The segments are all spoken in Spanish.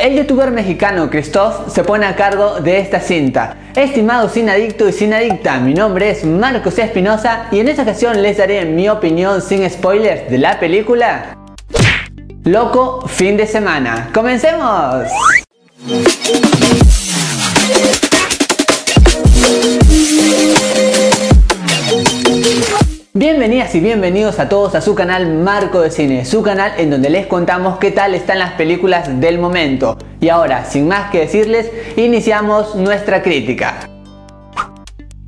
El youtuber mexicano Christoph se pone a cargo de esta cinta. Estimado sin adicto y sin adicta, mi nombre es Marcos Espinosa y en esta ocasión les daré mi opinión sin spoilers de la película Loco fin de semana. ¡Comencemos! Bienvenidas y bienvenidos a todos a su canal Marco de Cine, su canal en donde les contamos qué tal están las películas del momento. Y ahora, sin más que decirles, iniciamos nuestra crítica.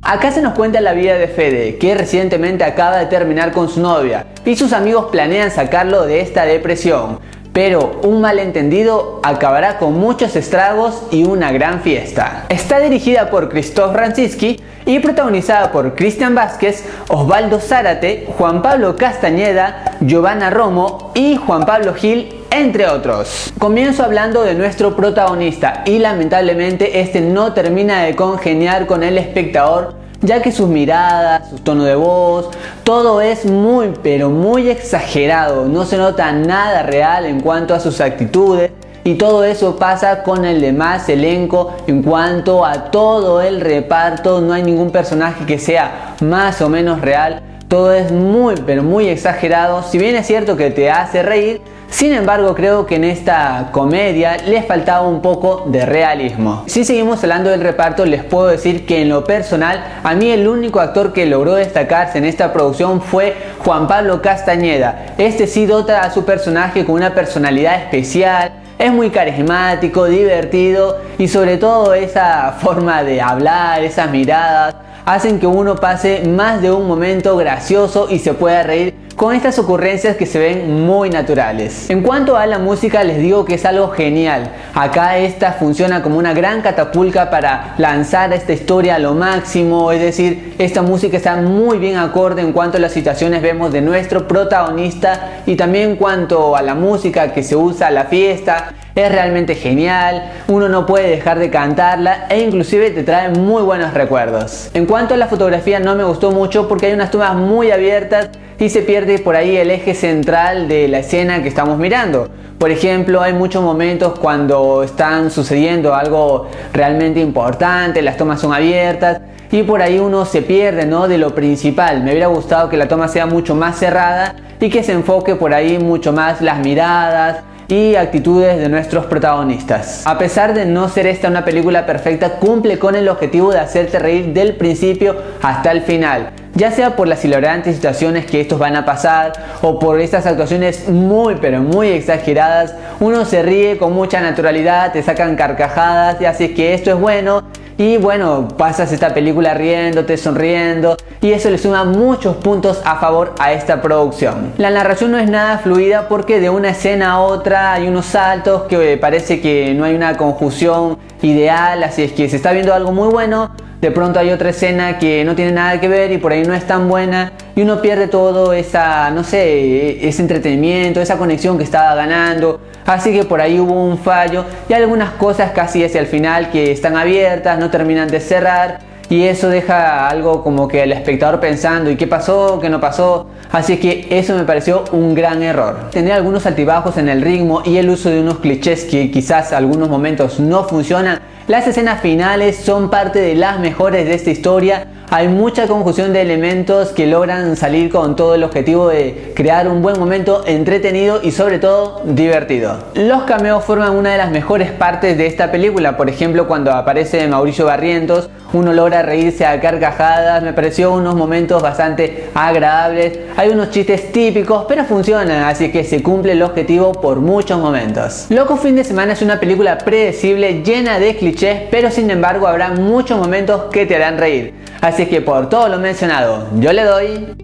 Acá se nos cuenta la vida de Fede, que recientemente acaba de terminar con su novia y sus amigos planean sacarlo de esta depresión. Pero un malentendido acabará con muchos estragos y una gran fiesta. Está dirigida por Christoph Ranciski y protagonizada por Cristian Vázquez, Osvaldo Zárate, Juan Pablo Castañeda, Giovanna Romo y Juan Pablo Gil entre otros. Comienzo hablando de nuestro protagonista y lamentablemente este no termina de congeniar con el espectador ya que sus miradas, su tono de voz, todo es muy pero muy exagerado, no se nota nada real en cuanto a sus actitudes y todo eso pasa con el demás elenco en cuanto a todo el reparto. No hay ningún personaje que sea más o menos real. Todo es muy pero muy exagerado. Si bien es cierto que te hace reír, sin embargo, creo que en esta comedia les faltaba un poco de realismo. Si seguimos hablando del reparto, les puedo decir que en lo personal, a mí el único actor que logró destacarse en esta producción fue Juan Pablo Castañeda. Este sí dota a su personaje con una personalidad especial, es muy carismático, divertido y sobre todo esa forma de hablar, esas miradas, hacen que uno pase más de un momento gracioso y se pueda reír con estas ocurrencias que se ven muy naturales. En cuanto a la música les digo que es algo genial. Acá esta funciona como una gran catapulta para lanzar esta historia a lo máximo, es decir, esta música está muy bien acorde en cuanto a las situaciones vemos de nuestro protagonista y también en cuanto a la música que se usa a la fiesta, es realmente genial, uno no puede dejar de cantarla e inclusive te trae muy buenos recuerdos. En cuanto a la fotografía no me gustó mucho porque hay unas tomas muy abiertas y se pierde por ahí el eje central de la escena que estamos mirando. Por ejemplo, hay muchos momentos cuando están sucediendo algo realmente importante, las tomas son abiertas y por ahí uno se pierde ¿no? de lo principal. Me hubiera gustado que la toma sea mucho más cerrada y que se enfoque por ahí mucho más las miradas, y actitudes de nuestros protagonistas. A pesar de no ser esta una película perfecta, cumple con el objetivo de hacerte reír del principio hasta el final ya sea por las hilarantes situaciones que estos van a pasar o por estas actuaciones muy pero muy exageradas, uno se ríe con mucha naturalidad, te sacan carcajadas y así que esto es bueno y bueno, pasas esta película riéndote, sonriendo y eso le suma muchos puntos a favor a esta producción. La narración no es nada fluida porque de una escena a otra hay unos saltos que parece que no hay una conjunción ideal, así es que se está viendo algo muy bueno, de pronto hay otra escena que no tiene nada que ver y por ahí no es tan buena y uno pierde todo esa, no sé, ese entretenimiento, esa conexión que estaba ganando. Así que por ahí hubo un fallo y algunas cosas casi hacia el final que están abiertas, no terminan de cerrar y eso deja algo como que el espectador pensando ¿y qué pasó? ¿qué no pasó? Así que eso me pareció un gran error. Tener algunos altibajos en el ritmo y el uso de unos clichés que quizás algunos momentos no funcionan las escenas finales son parte de las mejores de esta historia. Hay mucha conjunción de elementos que logran salir con todo el objetivo de crear un buen momento entretenido y sobre todo divertido. Los cameos forman una de las mejores partes de esta película. Por ejemplo, cuando aparece Mauricio Barrientos, uno logra reírse a carcajadas. Me pareció unos momentos bastante agradables. Hay unos chistes típicos, pero funcionan, así que se cumple el objetivo por muchos momentos. Loco Fin de Semana es una película predecible, llena de clichés pero sin embargo habrá muchos momentos que te harán reír. Así que por todo lo mencionado, yo le doy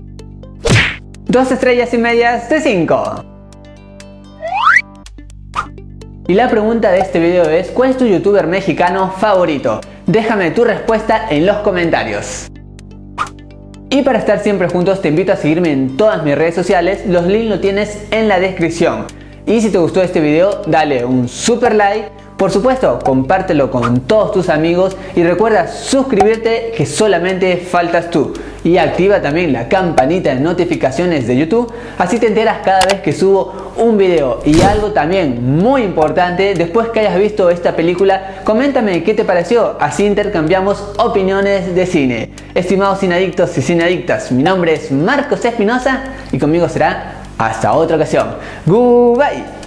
dos estrellas y medias de 5. Y la pregunta de este video es, ¿cuál es tu youtuber mexicano favorito? Déjame tu respuesta en los comentarios. Y para estar siempre juntos te invito a seguirme en todas mis redes sociales, los links los tienes en la descripción. Y si te gustó este video, dale un super like, Por supuesto, compártelo con todos tus amigos y recuerda suscribirte que solamente faltas tú. Y activa también la campanita de notificaciones de YouTube, así te enteras cada vez que subo un video. Y algo también muy importante, después que hayas visto esta película, coméntame qué te pareció, así intercambiamos opiniones de cine. Estimados cineadictos y cineadictas, mi nombre es Marcos Espinosa y conmigo será hasta otra ocasión. Goodbye.